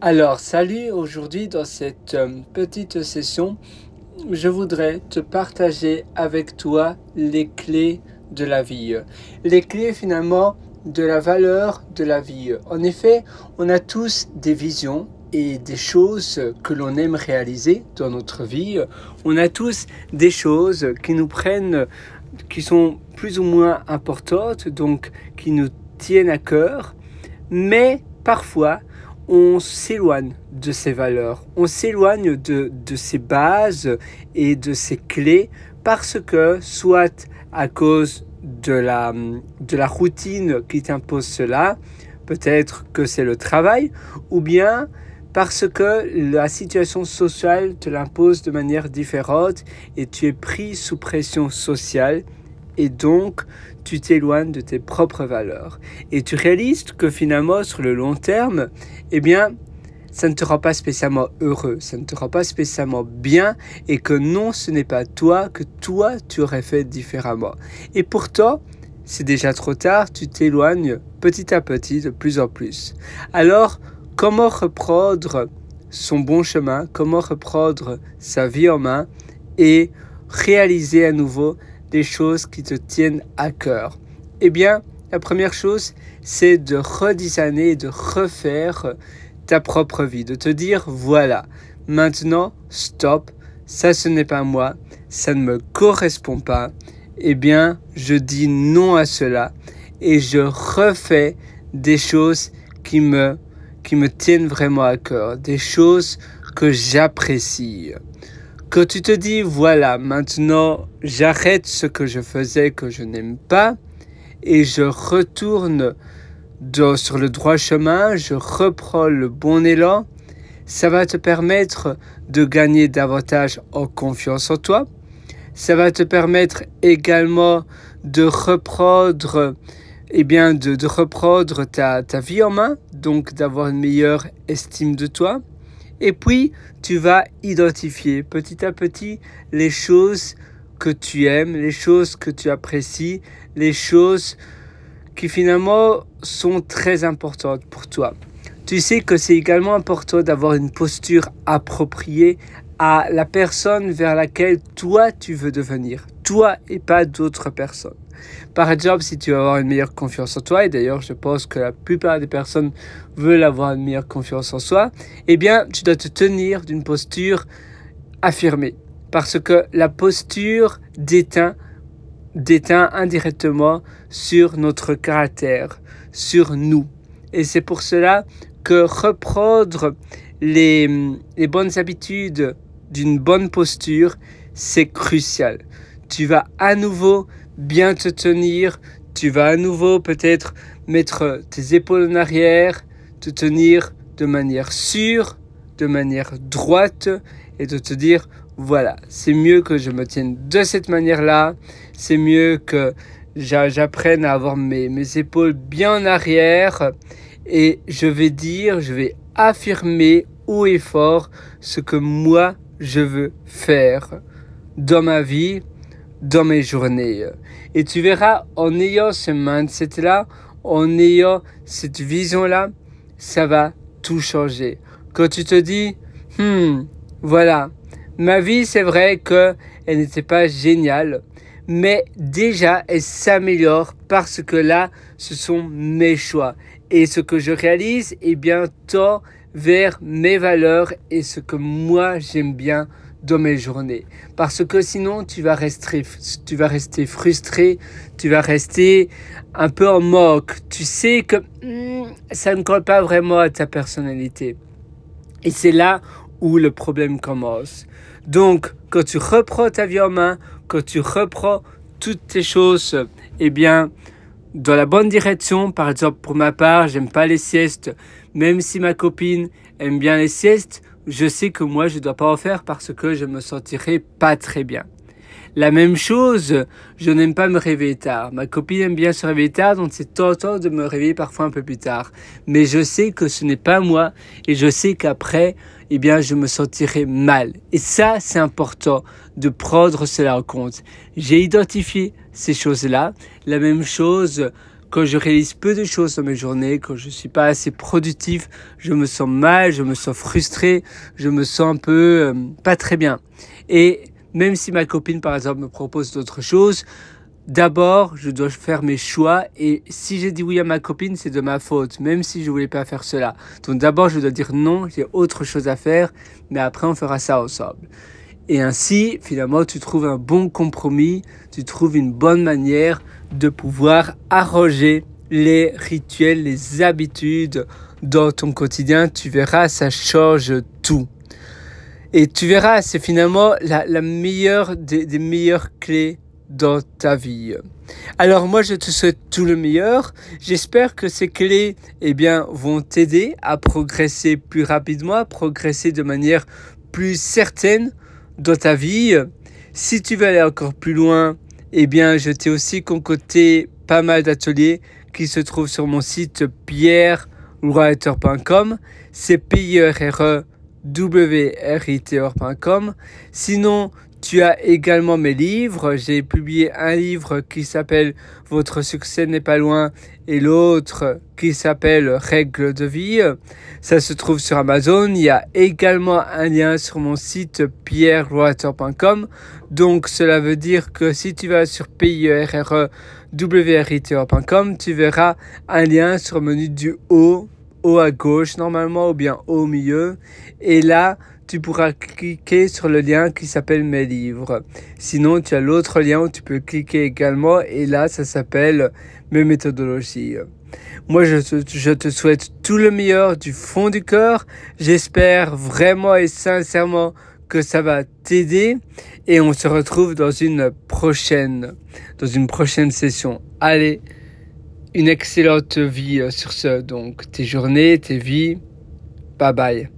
Alors, salut, aujourd'hui dans cette euh, petite session, je voudrais te partager avec toi les clés de la vie. Les clés finalement de la valeur de la vie. En effet, on a tous des visions et des choses que l'on aime réaliser dans notre vie. On a tous des choses qui nous prennent, qui sont plus ou moins importantes, donc qui nous tiennent à cœur. Mais parfois, on s'éloigne de ces valeurs, on s'éloigne de, de bases et de ces clés parce que soit à cause de la, de la routine qui t'impose cela, peut-être que c'est le travail, ou bien parce que la situation sociale te l'impose de manière différente et tu es pris sous pression sociale et donc tu t'éloignes de tes propres valeurs. Et tu réalises que finalement, sur le long terme, eh bien, ça ne te rend pas spécialement heureux, ça ne te rend pas spécialement bien, et que non, ce n'est pas toi, que toi, tu aurais fait différemment. Et pourtant, c'est déjà trop tard, tu t'éloignes petit à petit de plus en plus. Alors, comment reprendre son bon chemin, comment reprendre sa vie en main et réaliser à nouveau des choses qui te tiennent à cœur Eh bien, la première chose, c'est de redesigner, de refaire ta propre vie, de te dire, voilà, maintenant, stop, ça ce n'est pas moi, ça ne me correspond pas, eh bien, je dis non à cela et je refais des choses qui me, qui me tiennent vraiment à cœur, des choses que j'apprécie. Quand tu te dis, voilà, maintenant j'arrête ce que je faisais que je n'aime pas et je retourne sur le droit chemin, je reprends le bon élan, ça va te permettre de gagner davantage en confiance en toi. Ça va te permettre également de reprendre, eh bien, de, de reprendre ta, ta vie en main, donc d'avoir une meilleure estime de toi. Et puis, tu vas identifier petit à petit les choses que tu aimes, les choses que tu apprécies, les choses qui finalement sont très importantes pour toi. Tu sais que c'est également important d'avoir une posture appropriée à la personne vers laquelle toi tu veux devenir, toi et pas d'autres personnes. Par exemple, si tu veux avoir une meilleure confiance en toi, et d'ailleurs je pense que la plupart des personnes veulent avoir une meilleure confiance en soi, eh bien tu dois te tenir d'une posture affirmée. Parce que la posture déteint, déteint indirectement sur notre caractère, sur nous. Et c'est pour cela que reprendre les, les bonnes habitudes d'une bonne posture, c'est crucial. Tu vas à nouveau bien te tenir. Tu vas à nouveau peut-être mettre tes épaules en arrière, te tenir de manière sûre, de manière droite et de te dire voilà, c'est mieux que je me tienne de cette manière-là, c'est mieux que j'apprenne à avoir mes, mes épaules bien en arrière et je vais dire, je vais affirmer haut et fort ce que moi je veux faire dans ma vie, dans mes journées. Et tu verras, en ayant ce mindset-là, en ayant cette vision-là, ça va tout changer. Quand tu te dis, hmm, voilà, ma vie, c'est vrai que elle n'était pas géniale, mais déjà, elle s'améliore parce que là, ce sont mes choix. Et ce que je réalise est bien tant vers mes valeurs et ce que moi j'aime bien dans mes journées. Parce que sinon, tu vas rester, tu vas rester frustré, tu vas rester un peu en moque. Tu sais que hmm, ça ne colle pas vraiment à ta personnalité. Et c'est là où le problème commence. Donc, quand tu reprends ta vie en main, quand tu reprends toutes tes choses, eh bien, dans la bonne direction, par exemple, pour ma part, j'aime pas les siestes, même si ma copine aime bien les siestes, je sais que moi je ne dois pas en faire parce que je me sentirai pas très bien. La même chose, je n'aime pas me réveiller tard. Ma copine aime bien se réveiller tard, donc c'est tentant de me réveiller parfois un peu plus tard. Mais je sais que ce n'est pas moi et je sais qu'après, eh bien, je me sentirai mal. Et ça, c'est important de prendre cela en compte. J'ai identifié ces choses-là. La même chose quand je réalise peu de choses dans mes journées, quand je suis pas assez productif, je me sens mal, je me sens frustré, je me sens un peu euh, pas très bien. Et même si ma copine, par exemple, me propose d'autres choses, d'abord, je dois faire mes choix. Et si j'ai dit oui à ma copine, c'est de ma faute, même si je voulais pas faire cela. Donc d'abord, je dois dire non, j'ai autre chose à faire, mais après, on fera ça ensemble. Et ainsi, finalement, tu trouves un bon compromis, tu trouves une bonne manière de pouvoir arroger les rituels, les habitudes dans ton quotidien. Tu verras, ça change tout. Et tu verras, c'est finalement la, meilleure des, meilleures clés dans ta vie. Alors moi je te souhaite tout le meilleur. J'espère que ces clés eh bien vont t'aider à progresser plus rapidement, à progresser de manière plus certaine dans ta vie. Si tu veux aller encore plus loin, eh bien, je t'ai aussi concocté pas mal d'ateliers qui se trouvent sur mon site pierrewriter.com. C'est p i r r e w r i t -R Sinon, tu as également mes livres. J'ai publié un livre qui s'appelle Votre succès n'est pas loin et l'autre qui s'appelle Règles de vie. Ça se trouve sur Amazon. Il y a également un lien sur mon site pierrewater.com. Donc cela veut dire que si tu vas sur pierrewriter.com, tu verras un lien sur le menu du haut, haut à gauche normalement ou bien au milieu. Et là, tu pourras cliquer sur le lien qui s'appelle mes livres. Sinon, tu as l'autre lien où tu peux cliquer également et là, ça s'appelle mes méthodologies. Moi, je te, souhaite tout le meilleur du fond du cœur. J'espère vraiment et sincèrement que ça va t'aider et on se retrouve dans une prochaine, dans une prochaine session. Allez, une excellente vie sur ce, donc tes journées, tes vies. Bye bye.